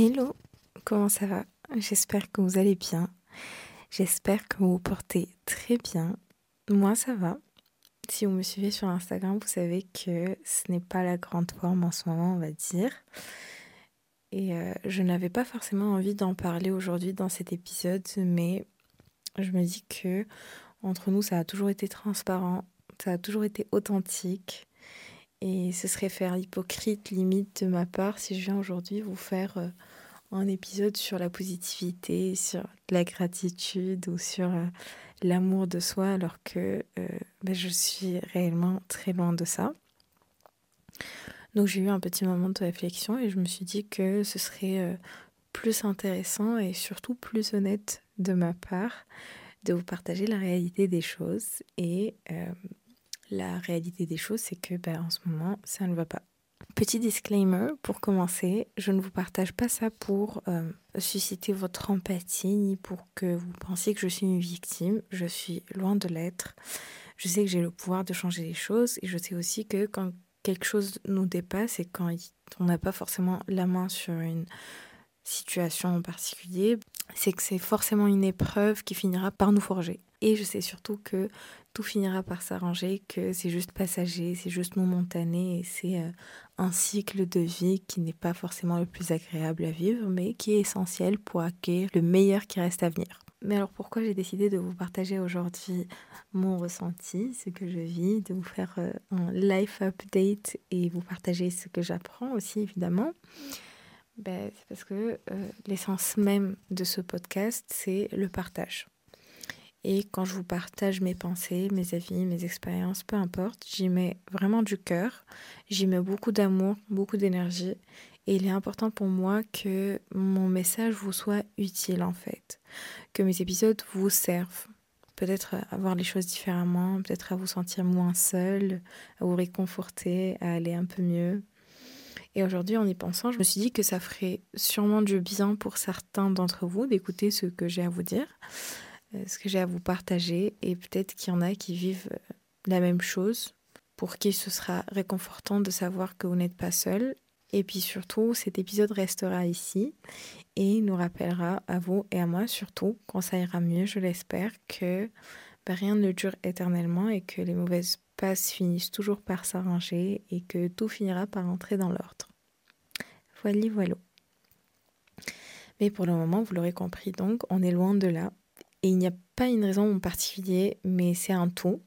Hello, comment ça va? J'espère que vous allez bien. J'espère que vous vous portez très bien. Moi, ça va. Si vous me suivez sur Instagram, vous savez que ce n'est pas la grande forme en ce moment, on va dire. Et euh, je n'avais pas forcément envie d'en parler aujourd'hui dans cet épisode, mais je me dis que entre nous, ça a toujours été transparent, ça a toujours été authentique. Et ce serait faire hypocrite limite de ma part si je viens aujourd'hui vous faire euh, un épisode sur la positivité, sur la gratitude ou sur euh, l'amour de soi alors que euh, ben, je suis réellement très loin de ça. Donc j'ai eu un petit moment de réflexion et je me suis dit que ce serait plus intéressant et surtout plus honnête de ma part de vous partager la réalité des choses et la réalité des choses, c'est que ben, en ce moment, ça ne va pas. Petit disclaimer pour commencer, je ne vous partage pas ça pour euh, susciter votre empathie ni pour que vous pensiez que je suis une victime. Je suis loin de l'être. Je sais que j'ai le pouvoir de changer les choses et je sais aussi que quand quelque chose nous dépasse et quand on n'a pas forcément la main sur une situation en particulier, c'est que c'est forcément une épreuve qui finira par nous forger. Et je sais surtout que tout finira par s'arranger, que c'est juste passager, c'est juste momentané et c'est euh, un cycle de vie qui n'est pas forcément le plus agréable à vivre, mais qui est essentiel pour acquérir le meilleur qui reste à venir. Mais alors pourquoi j'ai décidé de vous partager aujourd'hui mon ressenti, ce que je vis, de vous faire euh, un life update et vous partager ce que j'apprends aussi évidemment? Ben, C'est parce que euh, l'essence même de ce podcast, c'est le partage. Et quand je vous partage mes pensées, mes avis, mes expériences, peu importe, j'y mets vraiment du cœur, j'y mets beaucoup d'amour, beaucoup d'énergie. Et il est important pour moi que mon message vous soit utile en fait, que mes épisodes vous servent. Peut-être à voir les choses différemment, peut-être à vous sentir moins seul, à vous réconforter, à aller un peu mieux. Et aujourd'hui, en y pensant, je me suis dit que ça ferait sûrement du bien pour certains d'entre vous d'écouter ce que j'ai à vous dire. Euh, ce que j'ai à vous partager et peut-être qu'il y en a qui vivent euh, la même chose, pour qui ce sera réconfortant de savoir que vous n'êtes pas seul. Et puis surtout, cet épisode restera ici et nous rappellera à vous et à moi surtout, quand ça ira mieux, je l'espère, que bah, rien ne dure éternellement et que les mauvaises passes finissent toujours par s'arranger et que tout finira par entrer dans l'ordre. Voilà, voilà. Mais pour le moment, vous l'aurez compris, donc on est loin de là. Et il n'y a pas une raison en particulier, mais c'est un tout.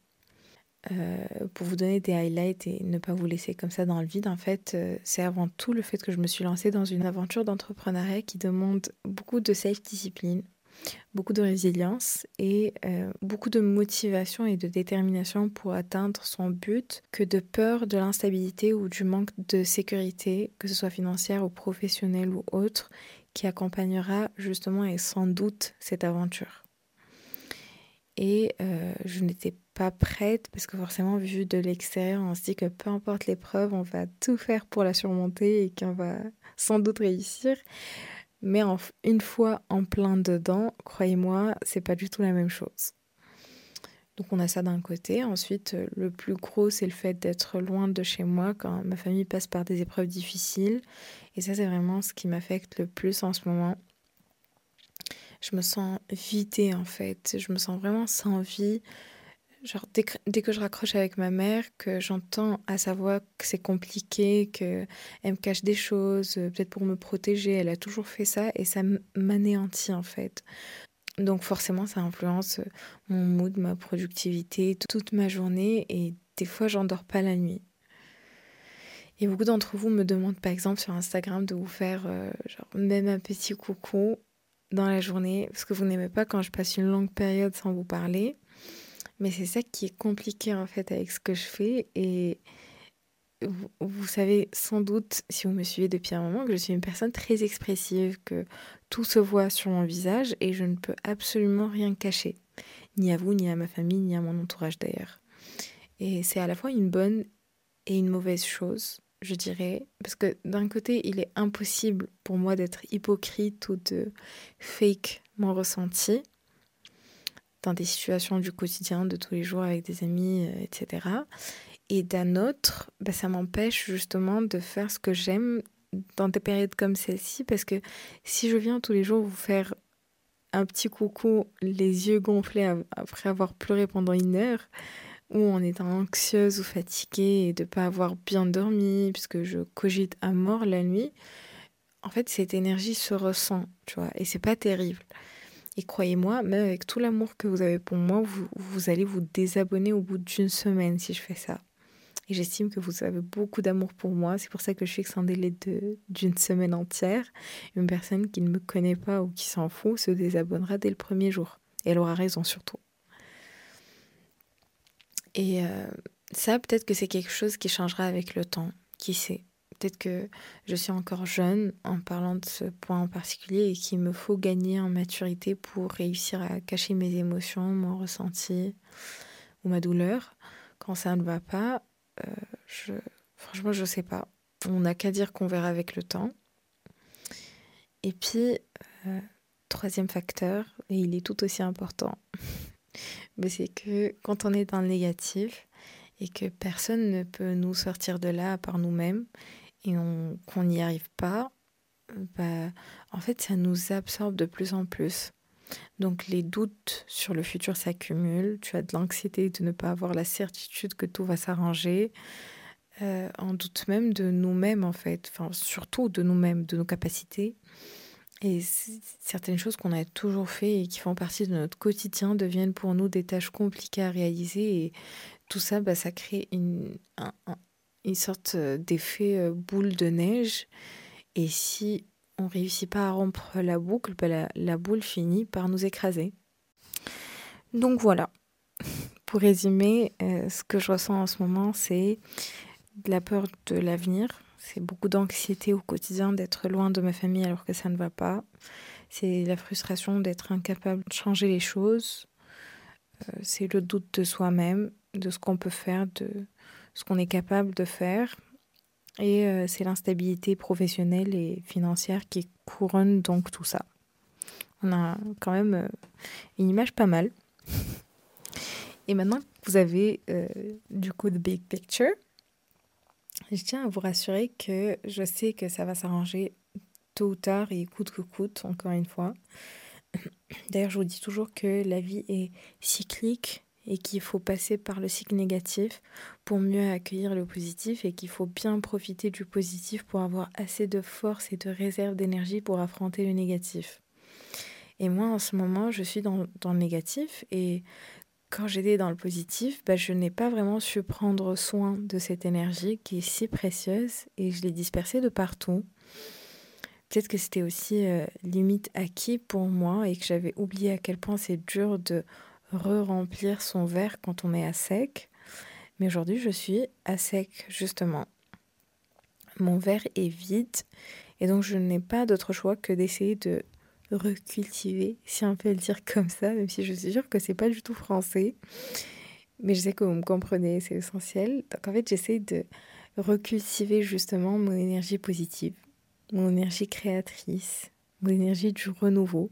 Euh, pour vous donner des highlights et ne pas vous laisser comme ça dans le vide, en fait, euh, c'est avant tout le fait que je me suis lancée dans une aventure d'entrepreneuriat qui demande beaucoup de self-discipline, beaucoup de résilience et euh, beaucoup de motivation et de détermination pour atteindre son but que de peur de l'instabilité ou du manque de sécurité, que ce soit financière ou professionnelle ou autre, qui accompagnera justement et sans doute cette aventure. Et euh, je n'étais pas prête parce que forcément, vu de l'extérieur, on se dit que peu importe l'épreuve, on va tout faire pour la surmonter et qu'on va sans doute réussir. Mais une fois en plein dedans, croyez-moi, c'est pas du tout la même chose. Donc on a ça d'un côté. Ensuite, le plus gros, c'est le fait d'être loin de chez moi quand ma famille passe par des épreuves difficiles. Et ça, c'est vraiment ce qui m'affecte le plus en ce moment je me sens vidée en fait. Je me sens vraiment sans vie. Genre, dès que, je raccroche avec ma mère, que j'entends à sa voix que c'est compliqué, qu'elle me cache des choses, euh, peut-être pour me protéger, elle a toujours fait ça et ça m'anéantit en fait. Donc forcément, ça influence euh, mon mood, ma productivité, toute ma journée et des fois, j'endors pas la nuit. Et beaucoup d'entre vous me demandent par exemple sur Instagram de vous faire euh, genre, même un petit coucou dans la journée, parce que vous n'aimez pas quand je passe une longue période sans vous parler. Mais c'est ça qui est compliqué en fait avec ce que je fais. Et vous, savez sans doute, si vous me suivez depuis un moment, que je suis une personne très expressive, que tout se voit sur mon visage et je ne peux absolument rien cacher. Ni à vous, ni à ma famille, ni à mon entourage d'ailleurs. Et c'est à la fois une bonne et une mauvaise chose je dirais, parce que d'un côté, il est impossible pour moi d'être hypocrite ou de fake mon ressenti dans des situations du quotidien, de tous les jours avec des amis, euh, etc. Et d'un autre, bah, ça m'empêche justement de faire ce que j'aime dans des périodes comme celle-ci parce que si je viens tous les jours vous faire un petit coucou, les yeux gonflés après avoir pleuré pendant une heure, ou en étant anxieuse ou fatiguée et de pas avoir bien dormi puisque je cogite à mort la nuit, en fait cette énergie se ressent, tu vois, et c'est pas terrible. Et croyez-moi, même avec tout l'amour que vous avez pour moi, vous, vous allez vous désabonner au bout d'une semaine si je fais ça. Et j'estime que vous avez beaucoup d'amour pour moi. C'est pour ça que je fixe un délai d'une semaine entière. Une personne qui ne me connaît pas ou qui s'en fout se désabonnera dès le premier jour. Et elle aura raison surtout. Et euh, ça, peut-être que c'est quelque chose qui changera avec le temps. Qui sait Peut-être que je suis encore jeune en parlant de ce point en particulier et qu'il me faut gagner en maturité pour réussir à cacher mes émotions, mon ressenti ou ma douleur. Quand ça ne va pas, euh, je, franchement, je sais pas. On n'a qu'à dire qu'on verra avec le temps. Et puis, euh, troisième facteur, et il est tout aussi important, mais c'est que quand on est dans le négatif et que personne ne peut nous sortir de là à part nous-mêmes, et qu'on n'y arrive pas, bah, en fait, ça nous absorbe de plus en plus. Donc les doutes sur le futur s'accumulent, tu as de l'anxiété de ne pas avoir la certitude que tout va s'arranger, euh, en doute même de nous-mêmes en fait, enfin surtout de nous-mêmes, de nos capacités. Et certaines choses qu'on a toujours fait et qui font partie de notre quotidien deviennent pour nous des tâches compliquées à réaliser et tout ça, bah, ça crée une, une sorte euh, d'effet euh, boule de neige. Et si on réussit pas à rompre la boucle, bah, la, boule finit par nous écraser. Donc voilà. Pour résumer, euh, ce que je ressens en ce moment, c'est de la peur de l'avenir. C'est beaucoup d'anxiété au quotidien d'être loin de ma famille alors que ça ne va pas. C'est la frustration d'être incapable de changer les choses. c'est le doute de soi-même, de ce qu'on peut faire, de, ce qu'on est capable de faire. Et euh, c'est l'instabilité professionnelle et financière qui couronne donc tout ça. On a quand même euh, une image pas mal. Et maintenant vous avez euh, du coup de big picture, je tiens à vous rassurer que je sais que ça va s'arranger tôt ou tard et coûte que coûte, encore une fois. D'ailleurs, je vous dis toujours que la vie est cyclique et qu'il faut passer par le cycle négatif pour mieux accueillir le positif et qu'il faut bien profiter du positif pour avoir assez de force et de réserve d'énergie pour affronter le négatif. Et moi, en ce moment, je suis dans, le négatif et quand j'étais dans le positif, bah, je n'ai pas vraiment su prendre soin de cette énergie qui est si précieuse et je l'ai dispersée de partout. Peut-être que c'était aussi euh, limite acquis pour moi et que j'avais oublié à quel point c'est dur de re-remplir son verre quand on est à sec. Mais aujourd'hui, je suis à sec, justement. Mon verre est vide et donc je n'ai pas d'autre choix que d'essayer de recultiver, si on peut le dire comme ça, même si je suis sûre que c'est pas du tout français. Mais je sais que vous me comprenez, c'est essentiel. Donc en fait, j'essaie de recultiver justement mon énergie positive, mon énergie créatrice, mon énergie du renouveau.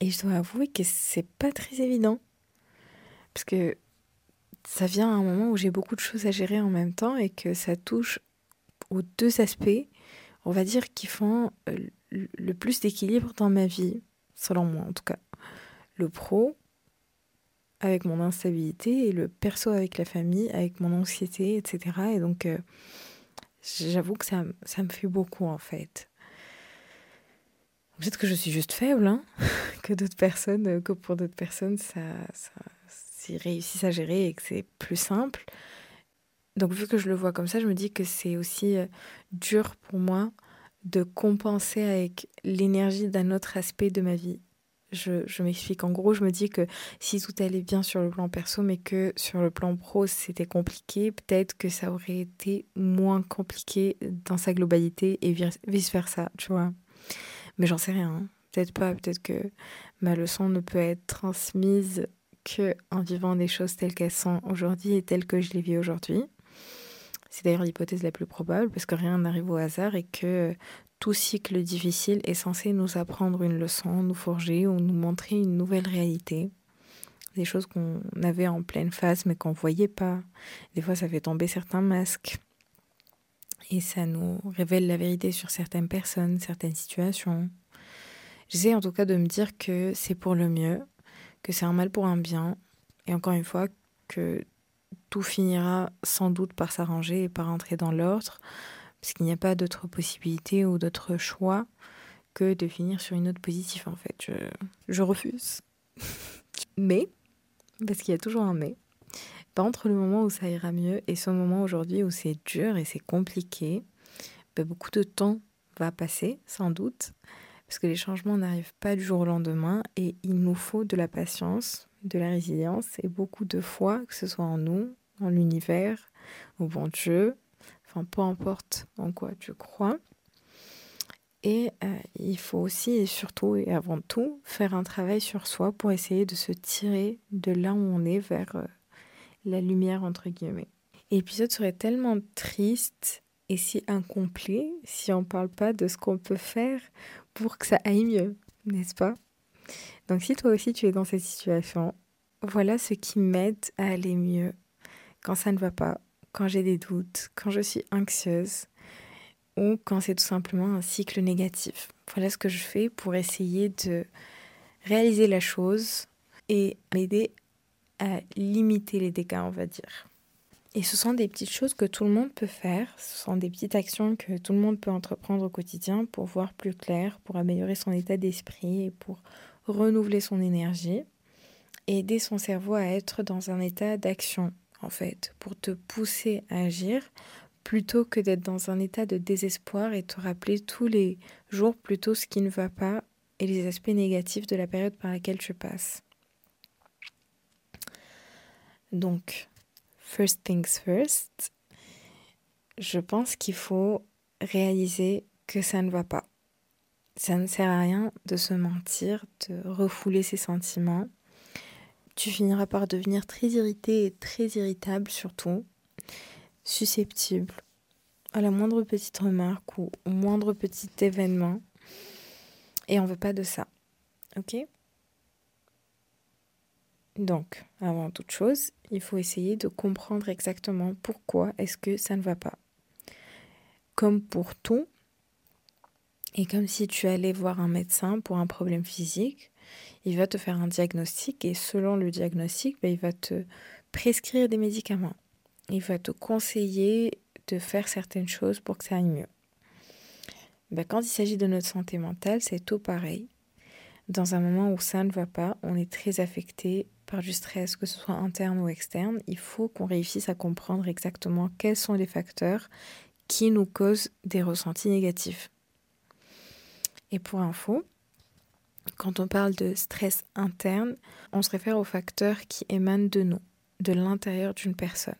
Et je dois avouer que c'est pas très évident. Parce que ça vient à un moment où j'ai beaucoup de choses à gérer en même temps et que ça touche aux deux aspects, on va dire, qui font euh, le plus d'équilibre dans ma vie, selon moi en tout cas. Le pro avec mon instabilité et le perso avec la famille, avec mon anxiété, etc. Et donc, euh, j'avoue que ça, ça me fait beaucoup en fait. Peut-être que je suis juste faible, hein que d'autres personnes, euh, que pour d'autres personnes, ça, ça s'ils à gérer et que c'est plus simple. Donc vu que je le vois comme ça, je me dis que c'est aussi euh, dur pour moi de compenser avec l'énergie d'un autre aspect de ma vie. Je, je m'explique. En gros, je me dis que si tout allait bien sur le plan perso, mais que sur le plan pro, c'était compliqué, peut-être que ça aurait été moins compliqué dans sa globalité et vice-versa, tu vois. Mais j'en sais rien. Hein. Peut-être pas, peut-être que ma leçon ne peut être transmise que en vivant des choses telles qu'elles sont aujourd'hui et telles que je les vis aujourd'hui. C'est d'ailleurs l'hypothèse la plus probable parce que rien n'arrive au hasard et que tout cycle difficile est censé nous apprendre une leçon, nous forger ou nous montrer une nouvelle réalité. Des choses qu'on avait en pleine face mais qu'on ne voyait pas. Des fois, ça fait tomber certains masques. Et ça nous révèle la vérité sur certaines personnes, certaines situations. J'essaie en tout cas de me dire que c'est pour le mieux, que c'est un mal pour un bien. Et encore une fois, que tout finira sans doute par s'arranger et par entrer dans l'ordre, parce qu'il n'y a pas d'autre possibilité ou d'autre choix que de finir sur une note positive en fait. Je, refuse. mais, parce qu'il y a toujours un mais, entre le moment où ça ira mieux et ce moment aujourd'hui où c'est dur et c'est compliqué, ben, beaucoup de temps va passer sans doute, parce que les changements n'arrivent pas du jour au lendemain et il nous faut de la patience, de la résilience et beaucoup de foi, que ce soit en nous, en l'univers, au bon Dieu, enfin peu importe en quoi tu crois. Et euh, il faut aussi et surtout et avant tout faire un travail sur soi pour essayer de se tirer de là où on est vers euh, la lumière entre guillemets. L'épisode serait tellement triste et si incomplet si on ne parle pas de ce qu'on peut faire pour que ça aille mieux, n'est-ce pas? Donc si toi aussi tu es dans cette situation, voilà ce qui m'aide à aller mieux quand ça ne va pas, quand j'ai des doutes, quand je suis anxieuse ou quand c'est tout simplement un cycle négatif. Voilà ce que je fais pour essayer de réaliser la chose et m'aider à limiter les dégâts, on va dire. Et ce sont des petites choses que tout le monde peut faire, ce sont des petites actions que tout le monde peut entreprendre au quotidien pour voir plus clair, pour améliorer son état d'esprit et pour renouveler son énergie et aider son cerveau à être dans un état d'action, en fait, pour te pousser à agir plutôt que d'être dans un état de désespoir et te rappeler tous les jours plutôt ce qui ne va pas et les aspects négatifs de la période par laquelle tu passes. Donc, first things first, je pense qu'il faut réaliser que ça ne va pas. Ça ne sert à rien de se mentir, de refouler ses sentiments. Tu finiras par devenir très irrité et très irritable surtout susceptible à la moindre petite remarque ou au moindre petit événement. Et on veut pas de ça. Ok? Donc, avant toute chose, il faut essayer de comprendre exactement pourquoi est-ce que ça ne va pas. Comme pour tout, et comme si tu allais voir un médecin pour un problème physique, il va te faire un diagnostic et selon le diagnostic, ben, il va te prescrire des médicaments il va te conseiller de faire certaines choses pour que ça aille mieux. Ben, quand il s'agit de notre santé mentale, c'est tout pareil. Dans un moment où ça ne va pas, on est très affecté par du stress, que ce soit interne ou externe. Il faut qu'on réussisse à comprendre exactement quels sont les facteurs qui nous causent des ressentis négatifs. Et pour info, quand on parle de stress interne, on se réfère aux facteurs qui émanent de nous, de l'intérieur d'une personne.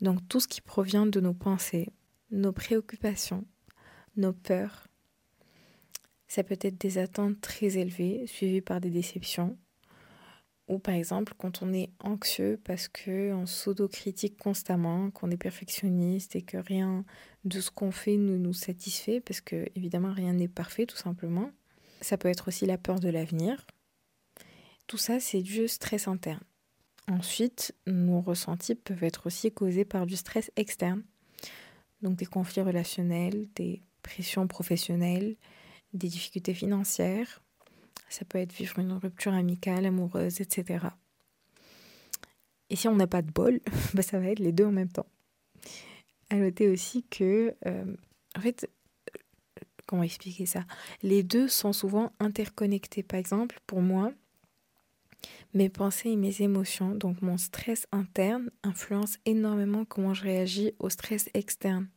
Donc tout ce qui provient de nos pensées, nos préoccupations, nos peurs, ça peut être des attentes très élevées suivies par des déceptions. Ou par exemple quand on est anxieux parce qu'on s'autocritique constamment, qu'on est perfectionniste et que rien de ce qu'on fait ne nous satisfait parce que évidemment rien n'est parfait tout simplement. Ça peut être aussi la peur de l'avenir. Tout ça c'est du stress interne. Ensuite, nos ressentis peuvent être aussi causés par du stress externe, donc des conflits relationnels, des pressions professionnelles, des difficultés financières. Ça peut être vivre une rupture amicale, amoureuse, etc. Et si on n'a pas de bol, bah ça va être les deux en même temps. À noter aussi que, euh, en fait, comment expliquer ça Les deux sont souvent interconnectés. Par exemple, pour moi, mes pensées et mes émotions, donc mon stress interne, influencent énormément comment je réagis au stress externe,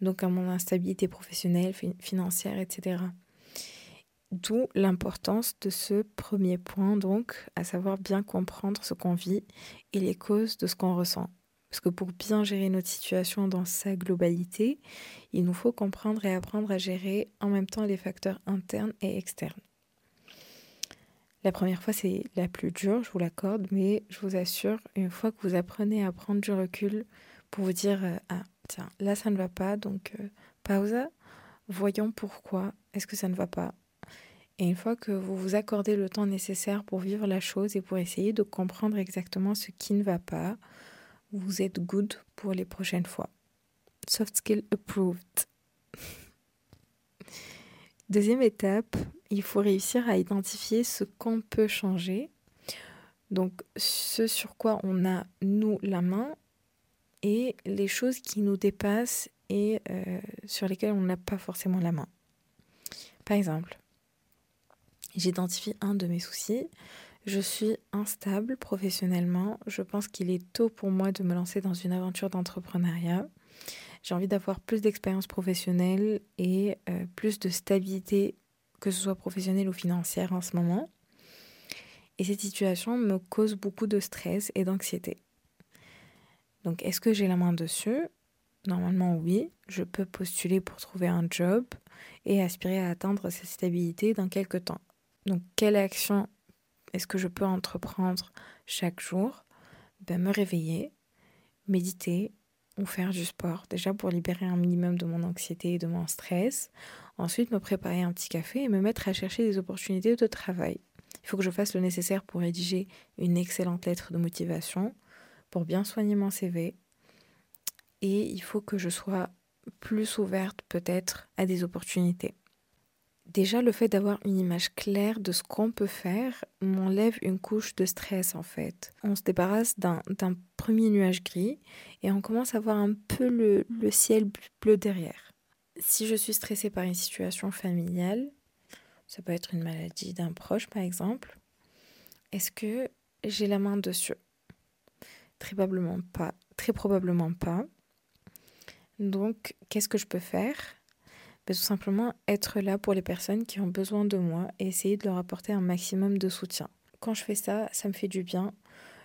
donc à mon instabilité professionnelle, financière, etc. D'où l'importance de ce premier point, donc, à savoir bien comprendre ce qu'on vit et les causes de ce qu'on ressent. Parce que pour bien gérer notre situation dans sa globalité, il nous faut comprendre et apprendre à gérer en même temps les facteurs internes et externes. La première fois, c'est la plus dure, je vous l'accorde, mais je vous assure, une fois que vous apprenez à prendre du recul pour vous dire euh, Ah, tiens, là, ça ne va pas, donc euh, pause, voyons pourquoi est-ce que ça ne va pas. Et une fois que vous vous accordez le temps nécessaire pour vivre la chose et pour essayer de comprendre exactement ce qui ne va pas, vous êtes good pour les prochaines fois. soft skill approved. Deuxième étape, il faut réussir à identifier ce qu'on peut changer. Donc ce sur quoi on a, nous, la main et les choses qui nous dépassent et euh, sur lesquelles on n'a pas forcément la main. Par exemple, j'identifie un de mes soucis. Je suis instable professionnellement. Je pense qu'il est tôt pour moi de me lancer dans une aventure d'entrepreneuriat. J'ai envie d'avoir plus d'expérience professionnelle et euh, plus de stabilité, que ce soit professionnelle ou financière en ce moment. Et cette situation me cause beaucoup de stress et d'anxiété. Donc, est-ce que j'ai la main dessus? Normalement, oui. Je peux postuler pour trouver un job et aspirer à atteindre cette stabilité dans quelques temps. Donc, quelle action est-ce que je peux entreprendre chaque jour ben, Me réveiller, méditer ou faire du sport, déjà pour libérer un minimum de mon anxiété et de mon stress. Ensuite, me préparer un petit café et me mettre à chercher des opportunités de travail. Il faut que je fasse le nécessaire pour rédiger une excellente lettre de motivation, pour bien soigner mon CV. Et il faut que je sois plus ouverte peut-être à des opportunités. Déjà, le fait d'avoir une image claire de ce qu'on peut faire m'enlève une couche de stress en fait. On se débarrasse d'un premier nuage gris et on commence à voir un peu le, le ciel bleu derrière. Si je suis stressée par une situation familiale, ça peut être une maladie d'un proche par exemple, est-ce que j'ai la main dessus? Très probablement pas. Très probablement pas. Donc, qu'est-ce que je peux faire? Ben, Tout simplement être là pour les personnes qui ont besoin de moi et essayer de leur apporter un maximum de soutien. Quand je fais ça, ça me fait du bien.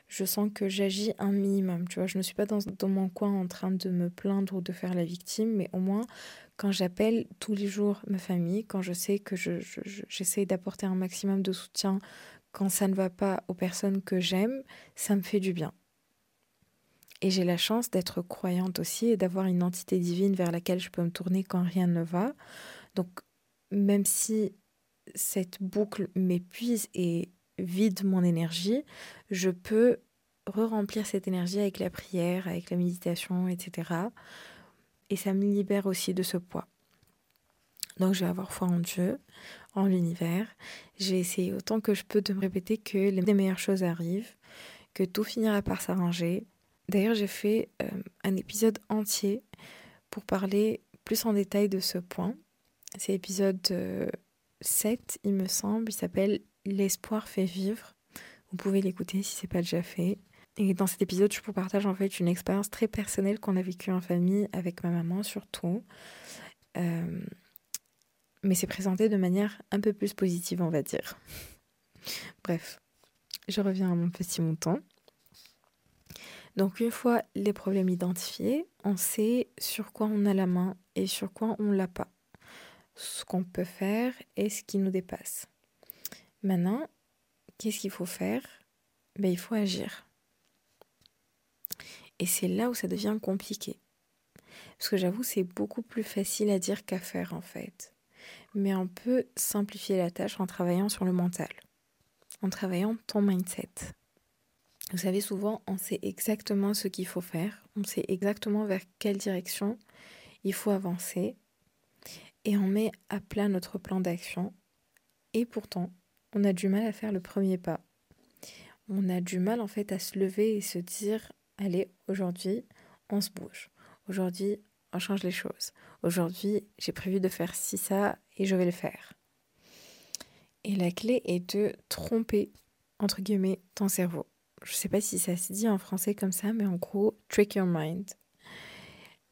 Je sens que j'agis un minimum. Tu vois, je ne suis pas dans, dans mon coin en train de me plaindre ou de faire la victime, mais au moins, quand j'appelle tous les jours ma famille, quand je sais que j'essaie je, d'apporter un maximum de soutien quand ça ne va pas aux personnes que j'aime, ça me fait du bien. Et j'ai la chance d'être croyante aussi et d'avoir une entité divine vers laquelle je peux me tourner quand rien ne va. Donc, même si cette boucle m'épuise et vide mon énergie, je peux re-remplir cette énergie avec la prière, avec la méditation, etc. Et ça me libère aussi de ce poids. Donc je vais avoir foi en Dieu, en l'univers. Je vais essayer autant que je peux de me répéter que les meilleures choses arrivent, que tout finira par s'arranger, D'ailleurs, j'ai fait euh, un épisode entier pour parler plus en détail de ce point. C'est l'épisode 7, euh, il me semble. Il s'appelle L'espoir fait vivre. Vous pouvez l'écouter si ce n'est pas déjà fait. Et dans cet épisode, je vous partage en fait une expérience très personnelle qu'on a vécue en famille avec ma maman surtout. Euh, mais c'est présenté de manière un peu plus positive, on va dire. Bref, je reviens à mon petit montant. Donc une fois les problèmes identifiés, on sait sur quoi on a la main et sur quoi on l'a pas. Ce qu'on peut faire et ce qui nous dépasse. Maintenant, qu'est-ce qu'il faut faire? Ben, Il faut agir. Et c'est là où ça devient compliqué. Parce que j'avoue, c'est beaucoup plus facile à dire qu'à faire en fait. Mais on peut simplifier la tâche en travaillant sur le mental, en travaillant ton mindset. Vous savez, souvent, on sait exactement ce qu'il faut faire, on sait exactement vers quelle direction il faut avancer, et on met à plat notre plan d'action, et pourtant, on a du mal à faire le premier pas. On a du mal en fait à se lever et se dire, allez, aujourd'hui, on se bouge. Aujourd'hui, on change les choses. Aujourd'hui, j'ai prévu de faire ci, ça, et je vais le faire. Et la clé est de tromper, entre guillemets, ton cerveau je sais pas si ça se dit en français comme ça, mais en gros, trick your mind.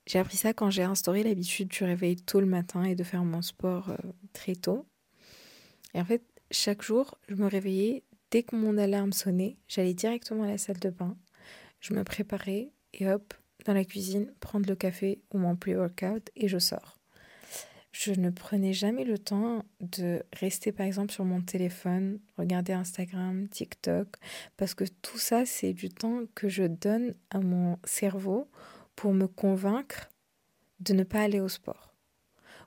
J'ai appris ça quand j'ai instauré l'habitude du réveil tôt le matin et de faire mon sport euh, très tôt. Et en fait, chaque jour, je me réveillais, dès que mon alarme sonnait, j'allais directement à la salle de bain, je me préparais et hop, dans la cuisine, prendre le café ou mon pre-workout et je sors je ne prenais jamais le temps de rester par exemple sur mon téléphone, regarder Instagram, TikTok, parce que tout ça, c'est du temps que je donne à mon cerveau pour me convaincre de ne pas aller au sport,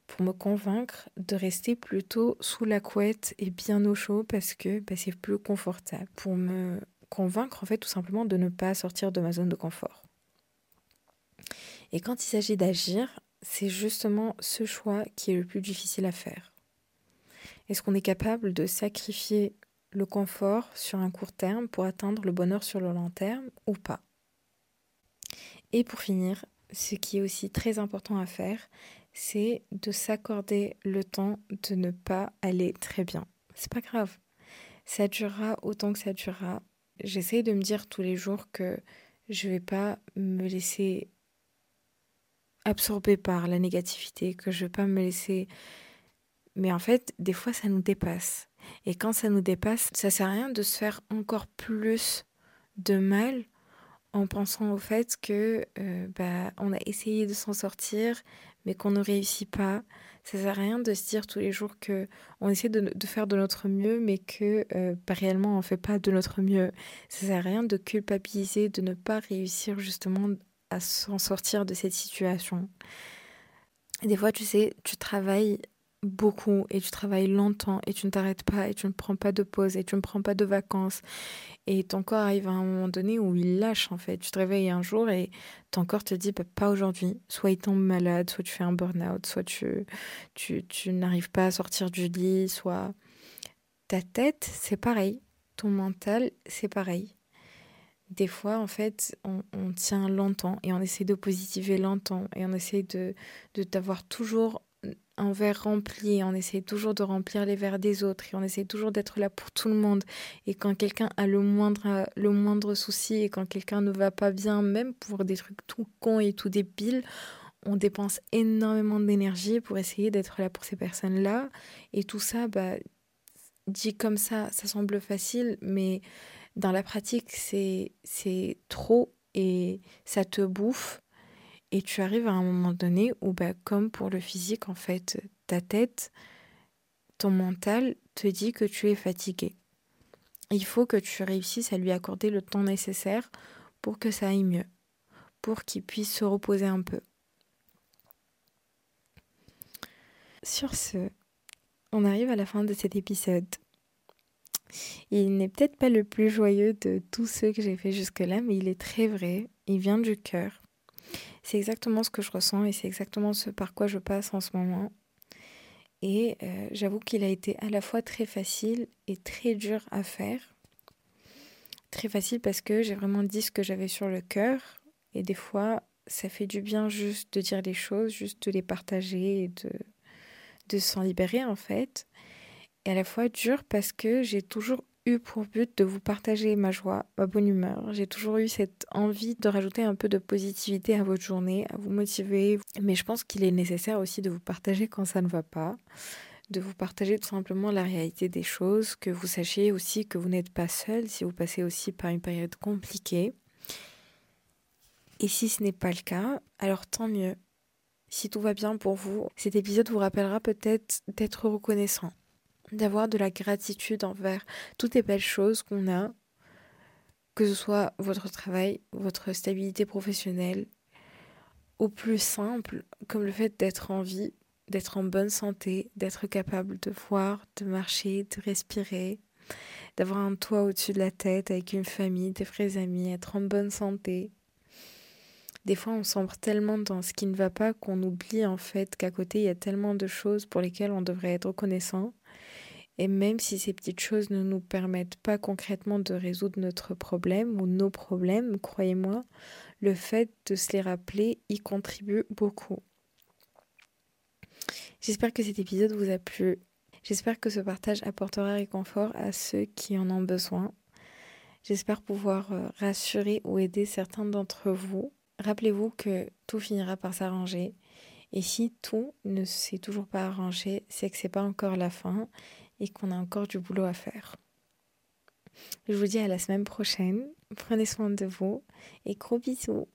pour me convaincre de rester plutôt sous la couette et bien au chaud parce que bah, c'est plus confortable, pour me convaincre en fait tout simplement de ne pas sortir de ma zone de confort. Et quand il s'agit d'agir, c'est justement ce choix qui est le plus difficile à faire. Est-ce qu'on est capable de sacrifier le confort sur un court terme pour atteindre le bonheur sur le long terme ou pas? Et pour finir, ce qui est aussi très important à faire, c'est de s'accorder le temps de ne pas aller très bien. C'est pas grave. Ça durera autant que ça durera. J'essaie de me dire tous les jours que je vais pas me laisser absorber par la négativité, que je vais pas me laisser mais en fait, des fois ça nous dépasse. Et quand ça nous dépasse, ça sert à rien de se faire encore plus de mal en pensant au fait que euh, bah, on a essayé de s'en sortir, mais qu'on ne réussit pas. Ça sert à rien de se dire tous les jours que on essaie de, faire de notre mieux, mais que euh, bah, réellement on fait pas de notre mieux. Ça sert à rien de culpabiliser, de ne pas réussir justement à s'en sortir de cette situation. des fois, tu sais, tu travailles beaucoup et tu travailles longtemps et tu ne t'arrêtes pas et tu ne prends pas de pause et tu ne prends pas de vacances et ton corps arrive à un moment donné où il lâche en fait. Tu te réveilles un jour et ton corps te dit bah, pas aujourd'hui. Soit il tombe malade, soit tu fais un burn-out, soit tu, tu, tu n'arrives pas à sortir du lit, soit ta tête, c'est pareil. Ton mental, c'est pareil. Des fois, en fait, on, on, tient longtemps et on essaie de positiver longtemps et on essaie de, t'avoir toujours un verre rempli, on essaie toujours de remplir les verres des autres et on essaie toujours d'être là pour tout le monde. Et quand quelqu'un a le moindre, le moindre souci et quand quelqu'un ne va pas bien, même pour des trucs tout cons et tout débiles, on dépense énormément d'énergie pour essayer d'être là pour ces personnes-là. Et tout ça, bah, dit comme ça, ça semble facile, mais dans la pratique, c'est trop et ça te bouffe et tu arrives à un moment donné où, bah, comme pour le physique, en fait, ta tête, ton mental te dit que tu es fatigué. Il faut que tu réussisses à lui accorder le temps nécessaire pour que ça aille mieux, pour qu'il puisse se reposer un peu. Sur ce, on arrive à la fin de cet épisode. Il n'est peut-être pas le plus joyeux de tous ceux que j'ai fait jusque-là, mais il est très vrai, il vient du cœur. C'est exactement ce que je ressens et c'est exactement ce par quoi je passe en ce moment. Et euh, j'avoue qu'il a été à la fois très facile et très dur à faire. Très facile parce que j'ai vraiment dit ce que j'avais sur le cœur. Et des fois, ça fait du bien juste de dire les choses, juste de les partager et de, de s'en libérer en fait. Et à la fois dur parce que j'ai toujours pour but de vous partager ma joie, ma bonne humeur. J'ai toujours eu cette envie de rajouter un peu de positivité à votre journée, à vous motiver. Mais je pense qu'il est nécessaire aussi de vous partager quand ça ne va pas, de vous partager tout simplement la réalité des choses, que vous sachiez aussi que vous n'êtes pas seul si vous passez aussi par une période compliquée. Et si ce n'est pas le cas, alors tant mieux. Si tout va bien pour vous, cet épisode vous rappellera peut-être d'être reconnaissant d'avoir de la gratitude envers toutes les belles choses qu'on a, que ce soit votre travail, votre stabilité professionnelle, au plus simple, comme le fait d'être en vie, d'être en bonne santé, d'être capable de voir, de marcher, de respirer, d'avoir un toit au-dessus de la tête avec une famille, des vrais amis, être en bonne santé. Des fois, on sombre tellement dans ce qui ne va pas qu'on oublie en fait qu'à côté, il y a tellement de choses pour lesquelles on devrait être reconnaissant. Et même si ces petites choses ne nous permettent pas concrètement de résoudre notre problème ou nos problèmes, croyez-moi, le fait de se les rappeler y contribue beaucoup. J'espère que cet épisode vous a plu. J'espère que ce partage apportera réconfort à ceux qui en ont besoin. J'espère pouvoir euh, rassurer ou aider certains d'entre vous. Rappelez-vous que tout finira par s'arranger. Et si tout ne s'est toujours pas arrangé, c'est que c'est pas encore la fin et qu'on a encore du boulot à faire. Je vous dis à la semaine prochaine. Prenez soin de vous et gros bisous.